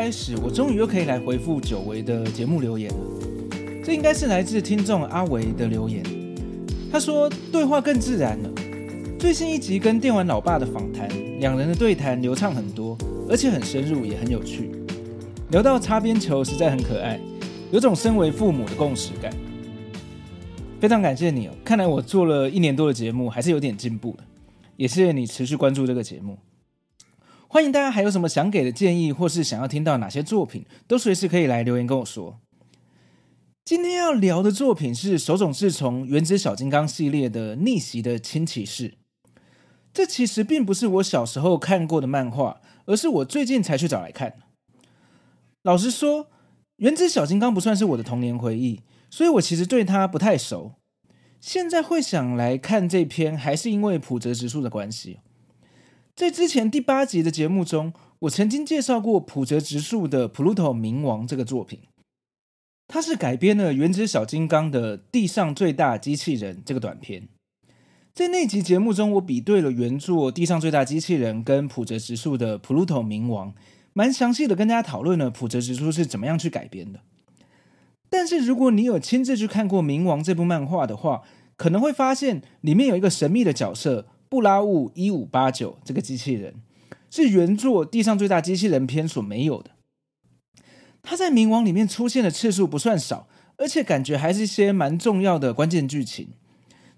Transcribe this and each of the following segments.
开始，我终于又可以来回复久违的节目留言了。这应该是来自听众阿维的留言。他说对话更自然了。最新一集跟电玩老爸的访谈，两人的对谈流畅很多，而且很深入，也很有趣。聊到擦边球，实在很可爱，有种身为父母的共识感。非常感谢你哦，看来我做了一年多的节目，还是有点进步的。也谢谢你持续关注这个节目。欢迎大家，还有什么想给的建议，或是想要听到哪些作品，都随时可以来留言跟我说。今天要聊的作品是手冢治虫《原子小金刚》系列的《逆袭的轻骑士》。这其实并不是我小时候看过的漫画，而是我最近才去找来看。老实说，《原子小金刚》不算是我的童年回忆，所以我其实对它不太熟。现在会想来看这篇，还是因为普泽直树的关系。在之前第八集的节目中，我曾经介绍过浦泽直树的《普鲁托冥王》这个作品，它是改编了《原子小金刚》的地上最大机器人这个短片。在那集节目中，我比对了原作《地上最大机器人》跟浦泽直树的《普鲁托冥王》，蛮详细的跟大家讨论了浦泽直树是怎么样去改编的。但是如果你有亲自去看过《冥王》这部漫画的话，可能会发现里面有一个神秘的角色。布拉务一五八九这个机器人是原作《地上最大机器人》篇所没有的。他在《冥王》里面出现的次数不算少，而且感觉还是一些蛮重要的关键剧情。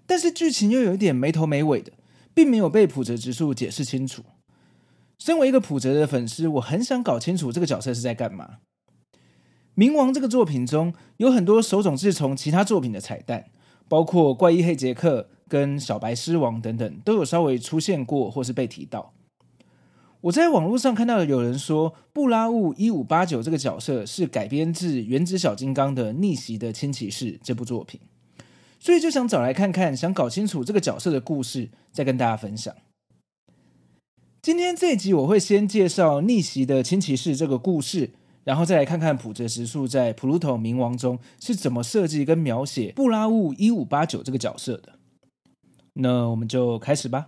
但是剧情又有一点没头没尾的，并没有被普泽直树解释清楚。身为一个普泽的粉丝，我很想搞清楚这个角色是在干嘛。《冥王》这个作品中有很多手冢治虫其他作品的彩蛋，包括怪医黑杰克。跟小白狮王等等都有稍微出现过或是被提到。我在网络上看到有人说布拉务一五八九这个角色是改编自《原子小金刚》的《逆袭的轻骑士》这部作品，所以就想找来看看，想搞清楚这个角色的故事，再跟大家分享。今天这一集我会先介绍《逆袭的轻骑士》这个故事，然后再来看看普泽直树在《普鲁托冥王》中是怎么设计跟描写布拉务一五八九这个角色的。那我们就开始吧。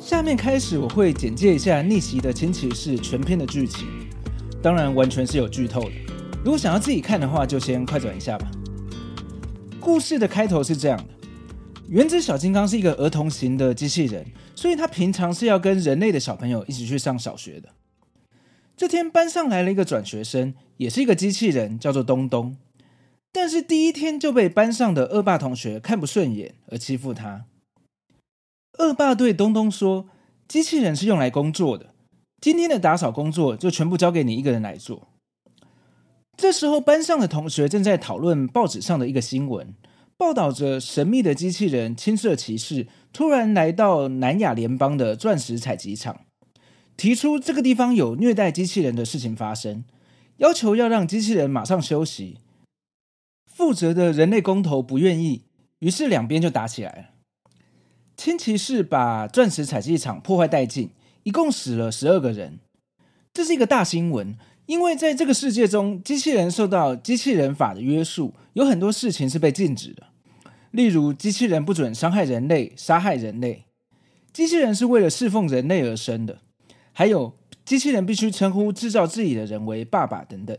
下面开始，我会简介一下《逆袭的轻骑士》全篇的剧情，当然完全是有剧透的。如果想要自己看的话，就先快转一下吧。故事的开头是这样的：原子小金刚是一个儿童型的机器人，所以他平常是要跟人类的小朋友一起去上小学的。这天班上来了一个转学生，也是一个机器人，叫做东东。但是第一天就被班上的恶霸同学看不顺眼而欺负他。恶霸对东东说：“机器人是用来工作的，今天的打扫工作就全部交给你一个人来做。”这时候，班上的同学正在讨论报纸上的一个新闻，报道着神秘的机器人青色骑士突然来到南亚联邦的钻石采集场，提出这个地方有虐待机器人的事情发生，要求要让机器人马上休息。负责的人类工头不愿意，于是两边就打起来了。轻骑士把钻石采集场破坏殆尽，一共死了十二个人，这是一个大新闻。因为在这个世界中，机器人受到机器人法的约束，有很多事情是被禁止的。例如，机器人不准伤害人类、杀害人类；机器人是为了侍奉人类而生的；还有，机器人必须称呼制造自己的人为爸爸等等。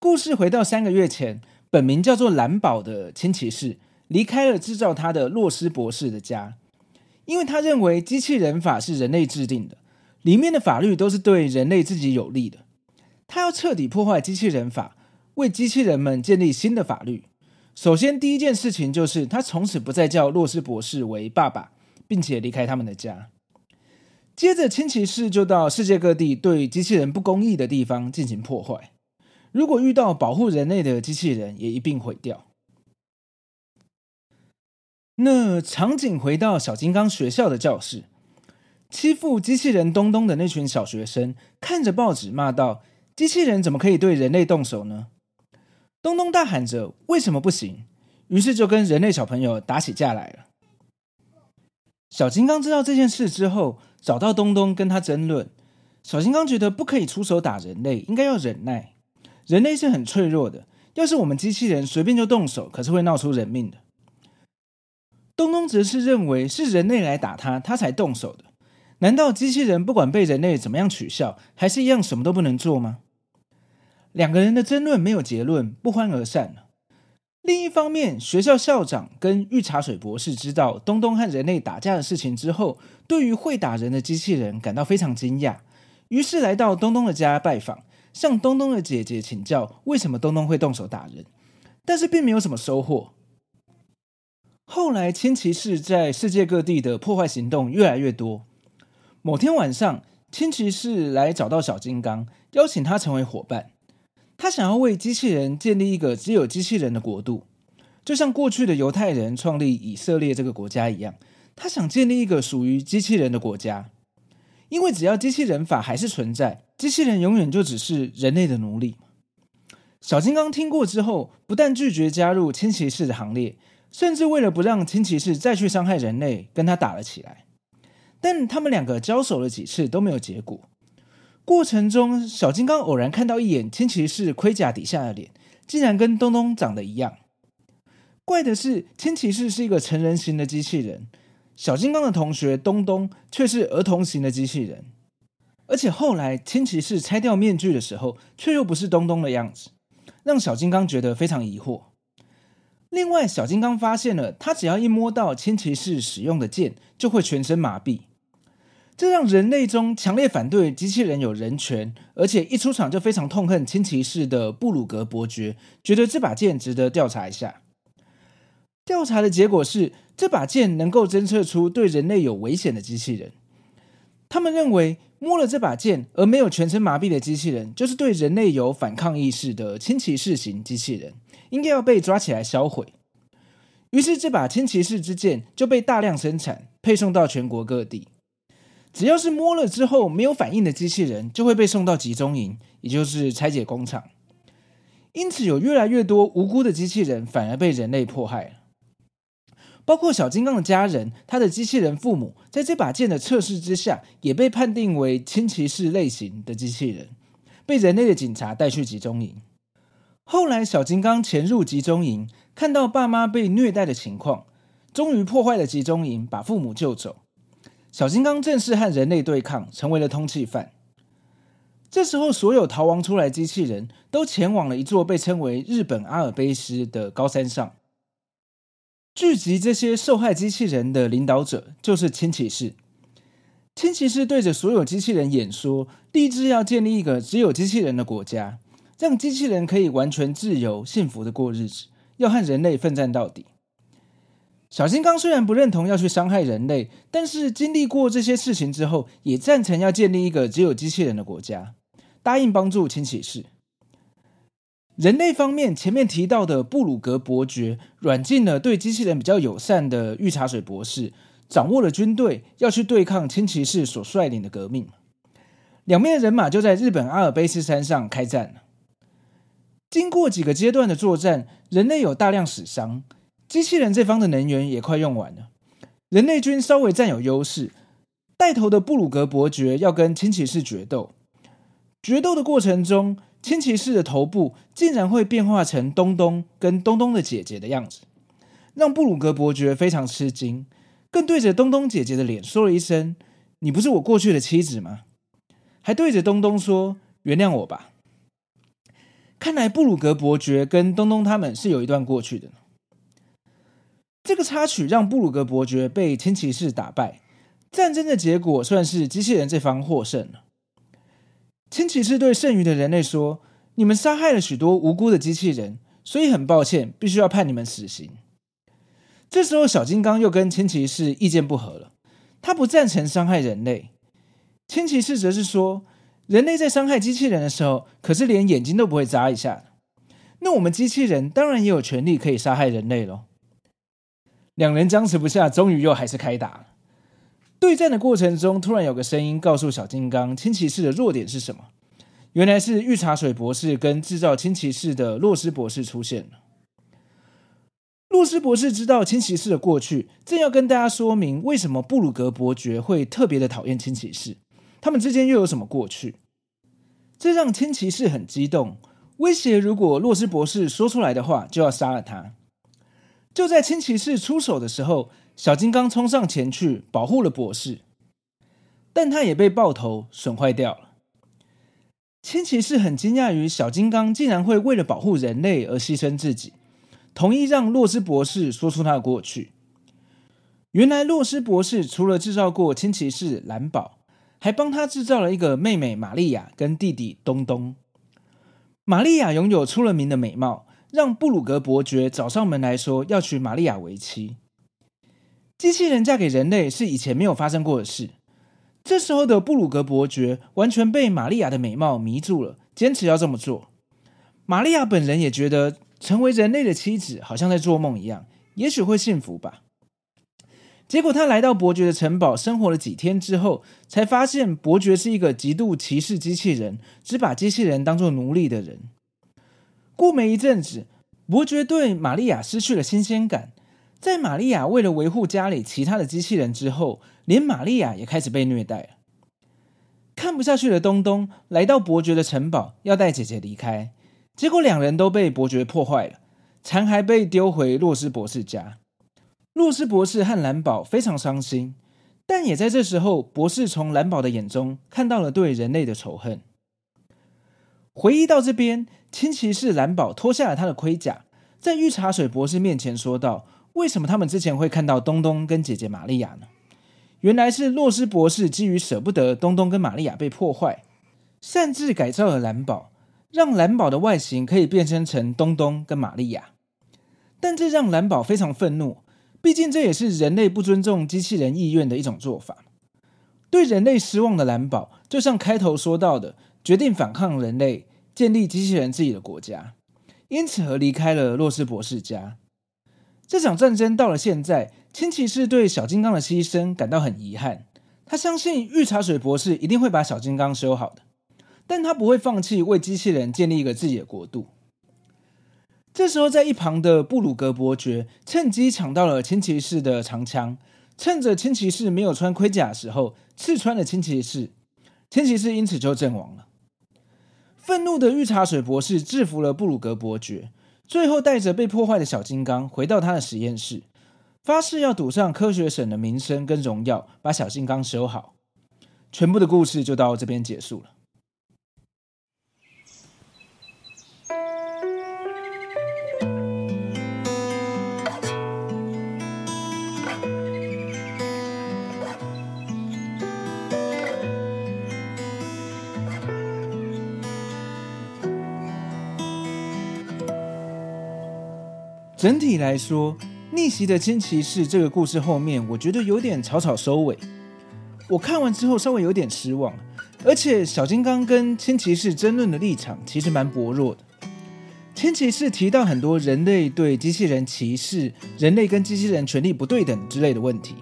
故事回到三个月前，本名叫做蓝宝的轻骑士离开了制造他的洛斯博士的家，因为他认为机器人法是人类制定的。里面的法律都是对人类自己有利的，他要彻底破坏机器人法，为机器人们建立新的法律。首先，第一件事情就是他从此不再叫洛斯博士为爸爸，并且离开他们的家。接着，轻骑士就到世界各地对机器人不公义的地方进行破坏。如果遇到保护人类的机器人，也一并毁掉。那场景回到小金刚学校的教室，欺负机器人东东的那群小学生看着报纸骂道：“机器人怎么可以对人类动手呢？”东东大喊着：“为什么不行？”于是就跟人类小朋友打起架来了。小金刚知道这件事之后，找到东东跟他争论。小金刚觉得不可以出手打人类，应该要忍耐。人类是很脆弱的，要是我们机器人随便就动手，可是会闹出人命的。东东则是认为是人类来打他，他才动手的。难道机器人不管被人类怎么样取笑，还是一样什么都不能做吗？两个人的争论没有结论，不欢而散。另一方面，学校校长跟御茶水博士知道东东和人类打架的事情之后，对于会打人的机器人感到非常惊讶，于是来到东东的家拜访。向东东的姐姐请教为什么东东会动手打人，但是并没有什么收获。后来，千骑士在世界各地的破坏行动越来越多。某天晚上，轻骑士来找到小金刚，邀请他成为伙伴。他想要为机器人建立一个只有机器人的国度，就像过去的犹太人创立以色列这个国家一样。他想建立一个属于机器人的国家。因为只要机器人法还是存在，机器人永远就只是人类的奴隶。小金刚听过之后，不但拒绝加入轻骑士的行列，甚至为了不让轻骑士再去伤害人类，跟他打了起来。但他们两个交手了几次都没有结果。过程中，小金刚偶然看到一眼千骑士盔甲底下的脸，竟然跟东东长得一样。怪的是，千骑士是一个成人型的机器人。小金刚的同学东东却是儿童型的机器人，而且后来千骑士拆掉面具的时候，却又不是东东的样子，让小金刚觉得非常疑惑。另外，小金刚发现了，他只要一摸到千骑士使用的剑，就会全身麻痹。这让人类中强烈反对机器人有人权，而且一出场就非常痛恨轻骑士的布鲁格伯爵，觉得这把剑值得调查一下。调查的结果是，这把剑能够侦测出对人类有危险的机器人。他们认为，摸了这把剑而没有全身麻痹的机器人，就是对人类有反抗意识的轻骑士型机器人，应该要被抓起来销毁。于是，这把轻骑士之剑就被大量生产，配送到全国各地。只要是摸了之后没有反应的机器人，就会被送到集中营，也就是拆解工厂。因此，有越来越多无辜的机器人反而被人类迫害了。包括小金刚的家人，他的机器人父母，在这把剑的测试之下，也被判定为轻骑士类型的机器人，被人类的警察带去集中营。后来，小金刚潜入集中营，看到爸妈被虐待的情况，终于破坏了集中营，把父母救走。小金刚正式和人类对抗，成为了通缉犯。这时候，所有逃亡出来机器人都前往了一座被称为日本阿尔卑斯的高山上。聚集这些受害机器人的领导者就是轻骑士。轻骑士对着所有机器人演说，立志要建立一个只有机器人的国家，让机器人可以完全自由、幸福的过日子，要和人类奋战到底。小金刚虽然不认同要去伤害人类，但是经历过这些事情之后，也赞成要建立一个只有机器人的国家，答应帮助轻骑士。人类方面，前面提到的布鲁格伯爵软禁了对机器人比较友善的御茶水博士，掌握了军队，要去对抗清骑士所率领的革命。两面的人马就在日本阿尔卑斯山上开战了。经过几个阶段的作战，人类有大量死伤，机器人这方的能源也快用完了。人类军稍微占有优势，带头的布鲁格伯爵要跟轻骑士决斗。决斗的过程中，轻骑士的头部竟然会变化成东东跟东东的姐姐的样子，让布鲁格伯爵非常吃惊，更对着东东姐姐的脸说了一声：“你不是我过去的妻子吗？”还对着东东说：“原谅我吧。”看来布鲁格伯爵跟东东他们是有一段过去的。这个插曲让布鲁格伯爵被轻骑士打败，战争的结果算是机器人这方获胜了。轻骑士对剩余的人类说：“你们杀害了许多无辜的机器人，所以很抱歉，必须要判你们死刑。”这时候，小金刚又跟轻骑士意见不合了。他不赞成伤害人类。千骑士则是说，人类在伤害机器人的时候，可是连眼睛都不会眨一下。那我们机器人当然也有权利可以杀害人类喽。两人僵持不下，终于又还是开打。对战的过程中，突然有个声音告诉小金刚，轻骑士的弱点是什么？原来是御茶水博士跟制造轻骑士的洛斯博士出现了。洛斯博士知道轻骑士的过去，正要跟大家说明为什么布鲁格伯爵会特别的讨厌轻骑士，他们之间又有什么过去？这让轻骑士很激动，威胁如果洛斯博士说出来的话，就要杀了他。就在轻骑士出手的时候，小金刚冲上前去保护了博士，但他也被爆头损坏掉了。轻骑士很惊讶于小金刚竟然会为了保护人类而牺牲自己，同意让洛斯博士说出他的过去。原来洛斯博士除了制造过轻骑士蓝宝，还帮他制造了一个妹妹玛利亚跟弟弟东东。玛利亚拥有出了名的美貌，让布鲁格伯爵找上门来说要娶玛利亚为妻。机器人嫁给人类是以前没有发生过的事。这时候的布鲁格伯爵完全被玛利亚的美貌迷住了，坚持要这么做。玛利亚本人也觉得成为人类的妻子好像在做梦一样，也许会幸福吧。结果他来到伯爵的城堡生活了几天之后，才发现伯爵是一个极度歧视机器人、只把机器人当作奴隶的人。过没一阵子，伯爵对玛利亚失去了新鲜感。在玛利亚为了维护家里其他的机器人之后，连玛利亚也开始被虐待了。看不下去的东东来到伯爵的城堡，要带姐姐离开，结果两人都被伯爵破坏了，残骸被丢回洛斯博士家。洛斯博士和蓝宝非常伤心，但也在这时候，博士从蓝宝的眼中看到了对人类的仇恨。回忆到这边，轻骑士蓝宝脱下了他的盔甲，在御茶水博士面前说道。为什么他们之前会看到东东跟姐姐玛利亚呢？原来是洛斯博士基于舍不得东东跟玛利亚被破坏，擅自改造了蓝宝，让蓝宝的外形可以变身成东东跟玛利亚。但这让蓝宝非常愤怒，毕竟这也是人类不尊重机器人意愿的一种做法。对人类失望的蓝宝，就像开头说到的，决定反抗人类，建立机器人自己的国家，因此而离开了洛斯博士家。这场战争到了现在，轻骑士对小金刚的牺牲感到很遗憾。他相信御茶水博士一定会把小金刚修好的，但他不会放弃为机器人建立一个自己的国度。这时候，在一旁的布鲁格伯爵趁机抢到了轻骑士的长枪，趁着轻骑士没有穿盔甲的时候，刺穿了轻骑士。轻骑士因此就阵亡了。愤怒的绿茶水博士制服了布鲁格伯爵。最后，带着被破坏的小金刚回到他的实验室，发誓要赌上科学省的名声跟荣耀，把小金刚修好。全部的故事就到这边结束了。整体来说，逆袭的千骑士这个故事后面，我觉得有点草草收尾。我看完之后稍微有点失望，而且小金刚跟千骑士争论的立场其实蛮薄弱的。千骑士提到很多人类对机器人歧视、人类跟机器人权利不对等之类的问题，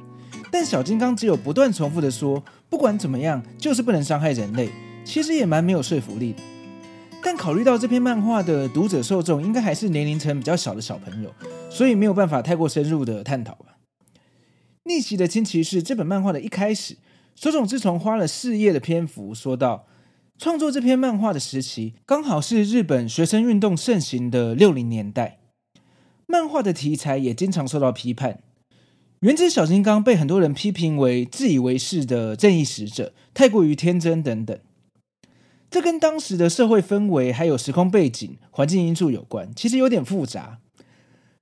但小金刚只有不断重复的说，不管怎么样，就是不能伤害人类，其实也蛮没有说服力的。但考虑到这篇漫画的读者受众应该还是年龄层比较小的小朋友，所以没有办法太过深入的探讨吧。逆袭的轻骑士这本漫画的一开始，手冢治虫花了四页的篇幅说到，创作这篇漫画的时期刚好是日本学生运动盛行的六零年代，漫画的题材也经常受到批判。原子小金刚被很多人批评为自以为是的正义使者，太过于天真等等。这跟当时的社会氛围、还有时空背景、环境因素有关，其实有点复杂。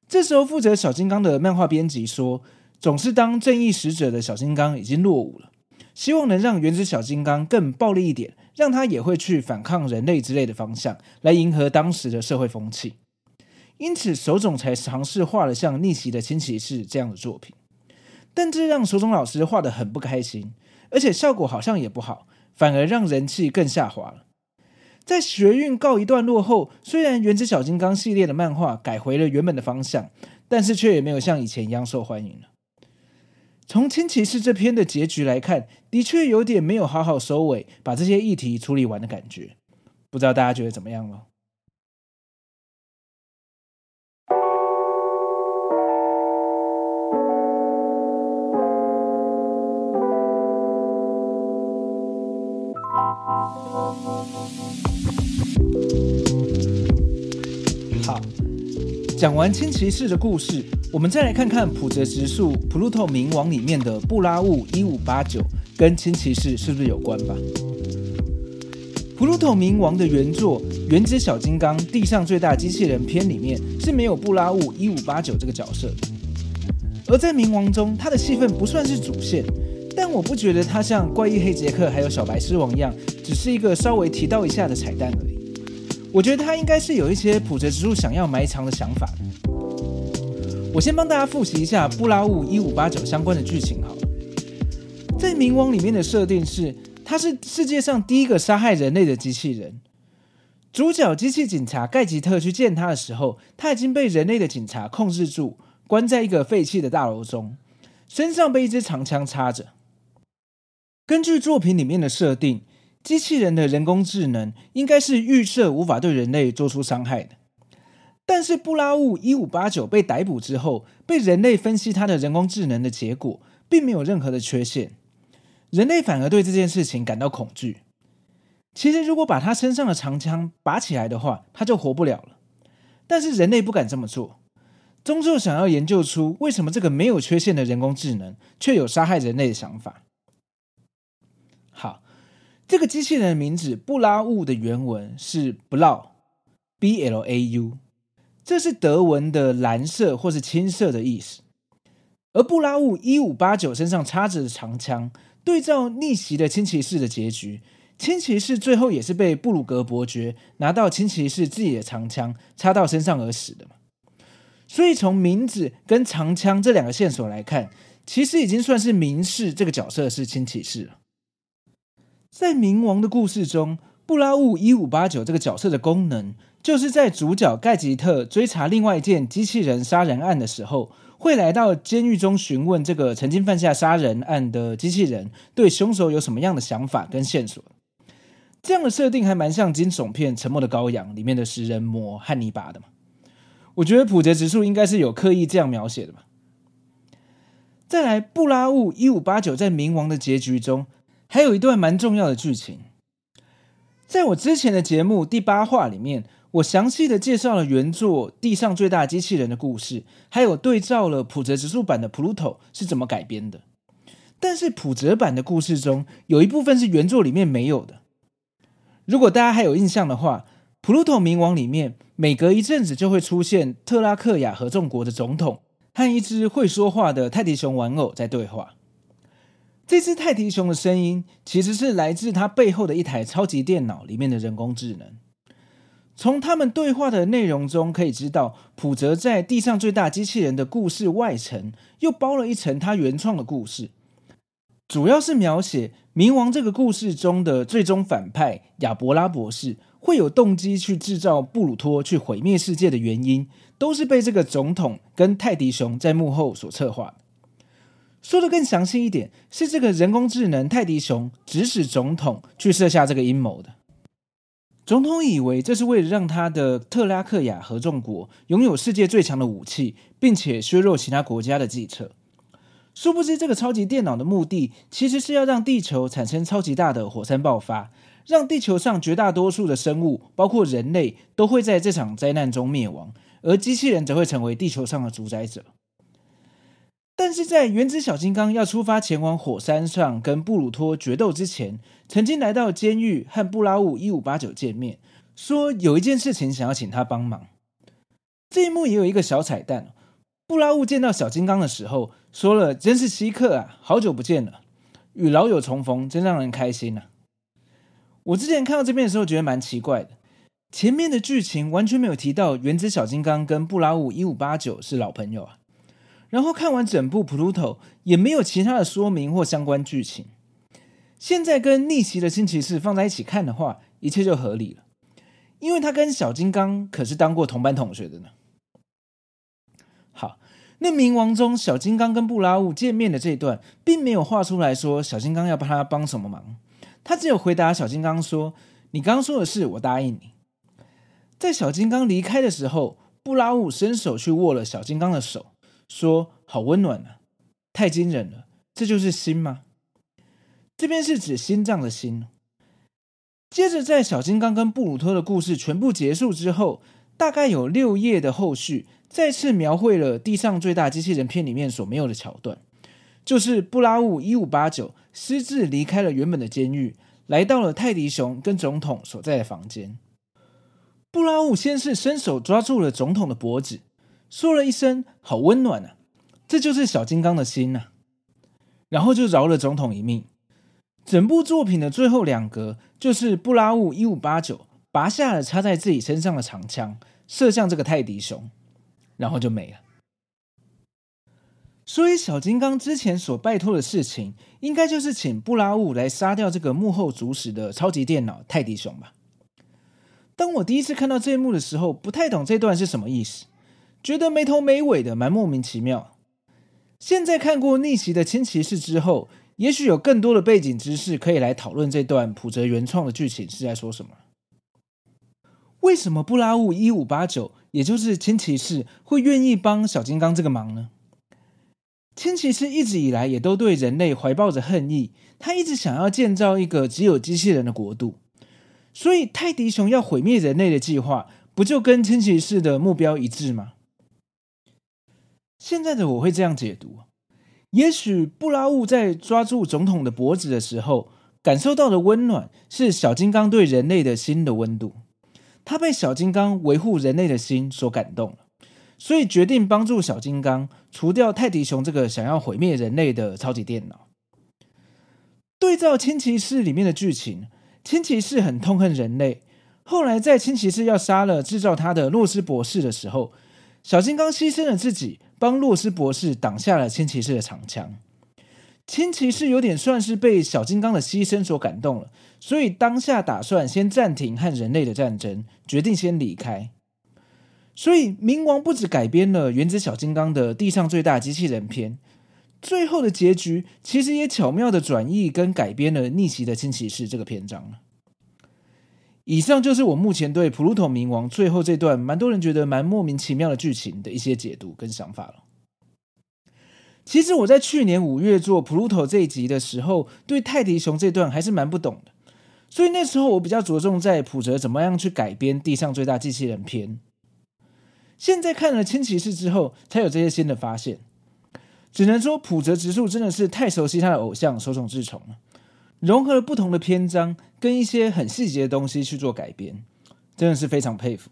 这时候，负责小金刚的漫画编辑说，总是当正义使者的小金刚已经落伍了，希望能让原子小金刚更暴力一点，让他也会去反抗人类之类的方向，来迎合当时的社会风气。因此，手冢才尝试画了像《逆袭的轻骑士》这样的作品。但这让手冢老师画得很不开心，而且效果好像也不好，反而让人气更下滑了。在学运告一段落后，虽然《原子小金刚》系列的漫画改回了原本的方向，但是却也没有像以前一样受欢迎了。从轻骑士这篇的结局来看，的确有点没有好好收尾，把这些议题处理完的感觉。不知道大家觉得怎么样了？讲完青骑士的故事，我们再来看看普泽直树《普鲁托冥王》里面的布拉务一五八九跟青骑士是不是有关吧？《普鲁托冥王》的原作《原子小金刚：地上最大机器人》篇里面是没有布拉务一五八九这个角色的，而在冥王中，他的戏份不算是主线。但我不觉得他像怪异黑杰克还有小白狮王一样，只是一个稍微提到一下的彩蛋而已。我觉得他应该是有一些普泽直树想要埋藏的想法。我先帮大家复习一下布拉务一五八九相关的剧情好了。在冥王里面的设定是，他是世界上第一个杀害人类的机器人。主角机器警察盖吉特去见他的时候，他已经被人类的警察控制住，关在一个废弃的大楼中，身上被一支长枪插着。根据作品里面的设定，机器人的人工智能应该是预设无法对人类做出伤害的。但是布拉务一五八九被逮捕之后，被人类分析他的人工智能的结果，并没有任何的缺陷，人类反而对这件事情感到恐惧。其实，如果把他身上的长枪拔起来的话，他就活不了了。但是人类不敢这么做，终究想要研究出为什么这个没有缺陷的人工智能却有杀害人类的想法。这个机器人的名字布拉务的原文是 Blau，B L A U，这是德文的蓝色或是青色的意思。而布拉务一五八九身上插着的长枪，对照逆袭的轻骑士的结局，轻骑士最后也是被布鲁格伯爵拿到轻骑士自己的长枪插到身上而死的嘛。所以从名字跟长枪这两个线索来看，其实已经算是明示这个角色是轻骑士了。在冥王的故事中，布拉务一五八九这个角色的功能，就是在主角盖吉特追查另外一件机器人杀人案的时候，会来到监狱中询问这个曾经犯下杀人案的机器人对凶手有什么样的想法跟线索。这样的设定还蛮像惊悚片《沉默的羔羊》里面的食人魔汉尼拔的嘛。我觉得普泽直树应该是有刻意这样描写的吧。再来，布拉务一五八九在冥王的结局中。还有一段蛮重要的剧情，在我之前的节目第八话里面，我详细的介绍了原作《地上最大机器人》的故事，还有对照了浦泽直树版的《普鲁托》是怎么改编的。但是浦泽版的故事中有一部分是原作里面没有的。如果大家还有印象的话，《普鲁托冥王》里面每隔一阵子就会出现特拉克亚合众国的总统和一只会说话的泰迪熊玩偶在对话。这只泰迪熊的声音其实是来自它背后的一台超级电脑里面的人工智能。从他们对话的内容中可以知道，普泽在地上最大机器人的故事外层又包了一层他原创的故事，主要是描写冥王这个故事中的最终反派亚伯拉博士会有动机去制造布鲁托去毁灭世界的原因，都是被这个总统跟泰迪熊在幕后所策划的。说的更详细一点，是这个人工智能泰迪熊指使总统去设下这个阴谋的。总统以为这是为了让他的特拉克亚合众国拥有世界最强的武器，并且削弱其他国家的计策。殊不知，这个超级电脑的目的其实是要让地球产生超级大的火山爆发，让地球上绝大多数的生物，包括人类，都会在这场灾难中灭亡，而机器人则会成为地球上的主宰者。但是在原子小金刚要出发前往火山上跟布鲁托决斗之前，曾经来到监狱和布拉务一五八九见面，说有一件事情想要请他帮忙。这一幕也有一个小彩蛋，布拉务见到小金刚的时候说了：“真是稀客啊，好久不见了，与老友重逢真让人开心啊。”我之前看到这边的时候觉得蛮奇怪的，前面的剧情完全没有提到原子小金刚跟布拉务一五八九是老朋友啊。然后看完整部《普鲁托》，也没有其他的说明或相关剧情。现在跟逆袭的新骑士放在一起看的话，一切就合理了，因为他跟小金刚可是当过同班同学的呢。好，那冥王中小金刚跟布拉乌见面的这一段，并没有画出来说小金刚要帮他帮什么忙，他只有回答小金刚说：“你刚刚说的是，我答应你。”在小金刚离开的时候，布拉乌伸手去握了小金刚的手，说：“好温暖啊，太惊人了，这就是心吗？”这边是指心脏的心。接着，在小金刚跟布鲁托的故事全部结束之后，大概有六页的后续，再次描绘了地上最大机器人片里面所没有的桥段，就是布拉乌一五八九私自离开了原本的监狱，来到了泰迪熊跟总统所在的房间。布拉乌先是伸手抓住了总统的脖子，说了一声“好温暖啊”，这就是小金刚的心呐、啊，然后就饶了总统一命。整部作品的最后两格，就是布拉乌一五八九拔下了插在自己身上的长枪，射向这个泰迪熊，然后就没了。所以小金刚之前所拜托的事情，应该就是请布拉乌来杀掉这个幕后主使的超级电脑泰迪熊吧。当我第一次看到这一幕的时候，不太懂这段是什么意思，觉得没头没尾的，蛮莫名其妙。现在看过逆袭的轻骑士之后，也许有更多的背景知识可以来讨论这段浦泽原创的剧情是在说什么。为什么布拉乌一五八九，也就是轻骑士，会愿意帮小金刚这个忙呢？轻骑士一直以来也都对人类怀抱着恨意，他一直想要建造一个只有机器人的国度。所以，泰迪熊要毁灭人类的计划，不就跟轻骑士的目标一致吗？现在的我会这样解读：也许布拉乌在抓住总统的脖子的时候，感受到的温暖，是小金刚对人类的心的温度。他被小金刚维护人类的心所感动了，所以决定帮助小金刚除掉泰迪熊这个想要毁灭人类的超级电脑。对照千骑士里面的剧情。千骑士很痛恨人类，后来在千骑士要杀了制造他的洛斯博士的时候，小金刚牺牲了自己，帮洛斯博士挡下了轻骑士的长枪。轻骑士有点算是被小金刚的牺牲所感动了，所以当下打算先暂停和人类的战争，决定先离开。所以冥王不止改编了原子小金刚的地上最大机器人篇。最后的结局其实也巧妙的转译跟改编了《逆袭的轻骑士》这个篇章。以上就是我目前对《普鲁托冥王》最后这段蛮多人觉得蛮莫名其妙的剧情的一些解读跟想法了。其实我在去年五月做《普鲁托》这一集的时候，对泰迪熊这段还是蛮不懂的，所以那时候我比较着重在普泽怎么样去改编《地上最大机器人篇》。现在看了《轻骑士》之后，才有这些新的发现。只能说普泽直树真的是太熟悉他的偶像手冢治虫了，融合了不同的篇章跟一些很细节的东西去做改编，真的是非常佩服。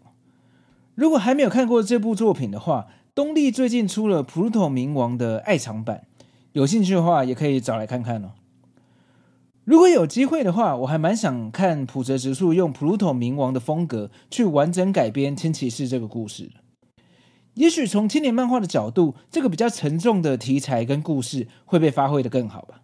如果还没有看过这部作品的话，东立最近出了《普鲁托冥王》的爱藏版，有兴趣的话也可以找来看看哦。如果有机会的话，我还蛮想看普泽直树用《普鲁托冥王》的风格去完整改编《千骑士》这个故事。也许从青年漫画的角度，这个比较沉重的题材跟故事会被发挥得更好吧。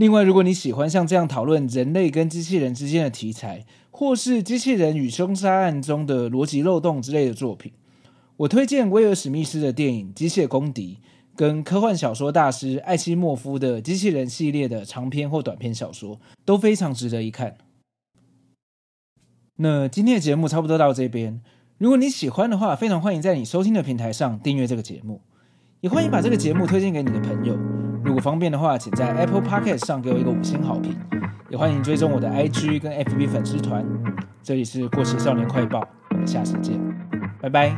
另外，如果你喜欢像这样讨论人类跟机器人之间的题材，或是机器人与凶杀案中的逻辑漏洞之类的作品，我推荐威尔史密斯的电影《机械公敌》跟科幻小说大师艾西莫夫的机器人系列的长篇或短篇小说，都非常值得一看。那今天的节目差不多到这边。如果你喜欢的话，非常欢迎在你收听的平台上订阅这个节目，也欢迎把这个节目推荐给你的朋友。如果方便的话，请在 Apple Podcast 上给我一个五星好评，也欢迎追踪我的 IG 跟 FB 粉丝团。这里是过时少年快报，我们下次见，拜拜。